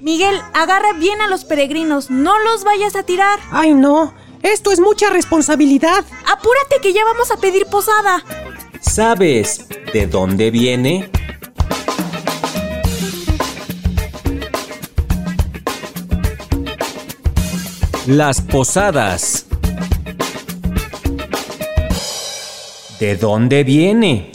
Miguel, agarra bien a los peregrinos, no los vayas a tirar. Ay, no, esto es mucha responsabilidad. Apúrate que ya vamos a pedir posada. ¿Sabes de dónde viene? Las posadas. ¿De dónde viene?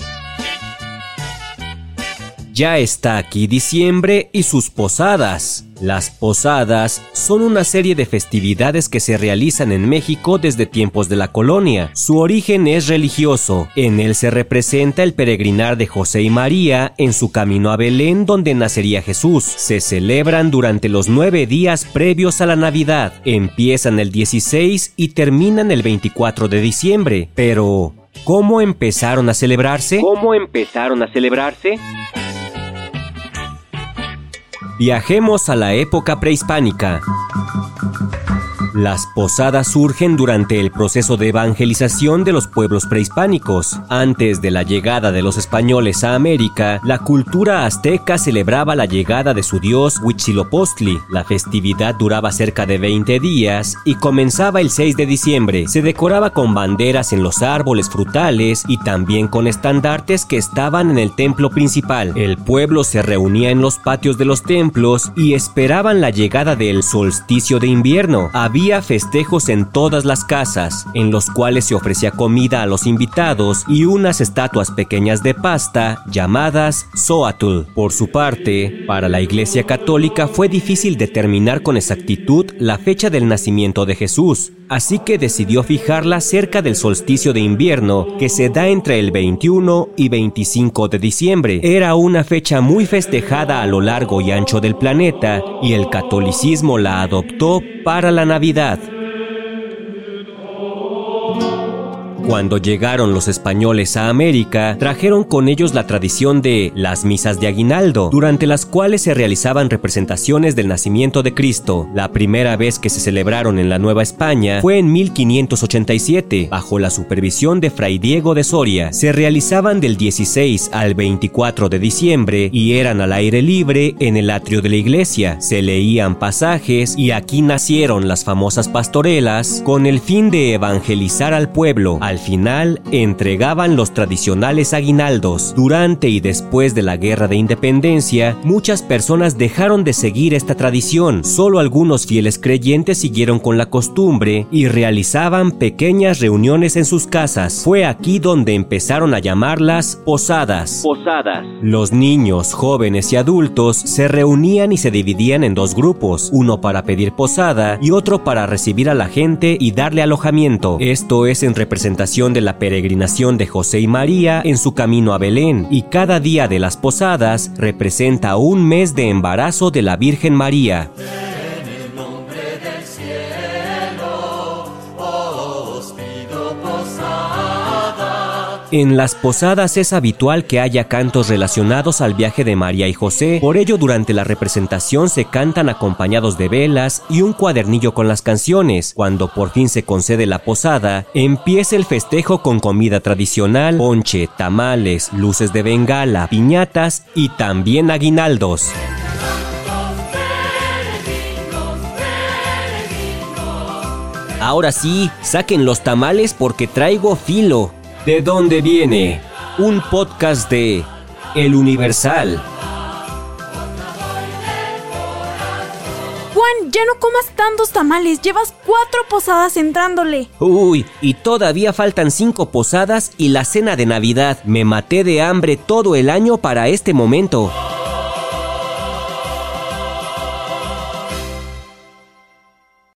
Ya está aquí diciembre y sus posadas. Las posadas son una serie de festividades que se realizan en México desde tiempos de la colonia. Su origen es religioso. En él se representa el peregrinar de José y María en su camino a Belén donde nacería Jesús. Se celebran durante los nueve días previos a la Navidad. Empiezan el 16 y terminan el 24 de diciembre. Pero, ¿cómo empezaron a celebrarse? ¿Cómo empezaron a celebrarse? Viajemos a la época prehispánica. Las posadas surgen durante el proceso de evangelización de los pueblos prehispánicos. Antes de la llegada de los españoles a América, la cultura azteca celebraba la llegada de su dios Huitzilopochtli. La festividad duraba cerca de 20 días y comenzaba el 6 de diciembre. Se decoraba con banderas en los árboles frutales y también con estandartes que estaban en el templo principal. El pueblo se reunía en los patios de los templos y esperaban la llegada del solsticio de invierno. Había festejos en todas las casas, en los cuales se ofrecía comida a los invitados y unas estatuas pequeñas de pasta llamadas Zoatl. Por su parte, para la Iglesia Católica fue difícil determinar con exactitud la fecha del nacimiento de Jesús, así que decidió fijarla cerca del solsticio de invierno que se da entre el 21 y 25 de diciembre. Era una fecha muy festejada a lo largo y ancho del planeta y el catolicismo la adoptó para la Navidad. Cuando llegaron los españoles a América, trajeron con ellos la tradición de las misas de aguinaldo, durante las cuales se realizaban representaciones del nacimiento de Cristo. La primera vez que se celebraron en la Nueva España fue en 1587, bajo la supervisión de Fray Diego de Soria. Se realizaban del 16 al 24 de diciembre y eran al aire libre en el atrio de la iglesia. Se leían pasajes y aquí nacieron las famosas pastorelas con el fin de evangelizar al pueblo. Al final entregaban los tradicionales aguinaldos. Durante y después de la Guerra de Independencia, muchas personas dejaron de seguir esta tradición. Solo algunos fieles creyentes siguieron con la costumbre y realizaban pequeñas reuniones en sus casas. Fue aquí donde empezaron a llamarlas posadas. Posadas. Los niños, jóvenes y adultos se reunían y se dividían en dos grupos, uno para pedir posada y otro para recibir a la gente y darle alojamiento. Esto es en representación de la peregrinación de José y María en su camino a Belén, y cada día de las posadas representa un mes de embarazo de la Virgen María. En las posadas es habitual que haya cantos relacionados al viaje de María y José, por ello durante la representación se cantan acompañados de velas y un cuadernillo con las canciones. Cuando por fin se concede la posada, empieza el festejo con comida tradicional, ponche, tamales, luces de bengala, piñatas y también aguinaldos. Ahora sí, saquen los tamales porque traigo filo. ¿De dónde viene? Un podcast de El Universal. Juan, ya no comas tantos tamales, llevas cuatro posadas entrándole. Uy, y todavía faltan cinco posadas y la cena de Navidad. Me maté de hambre todo el año para este momento.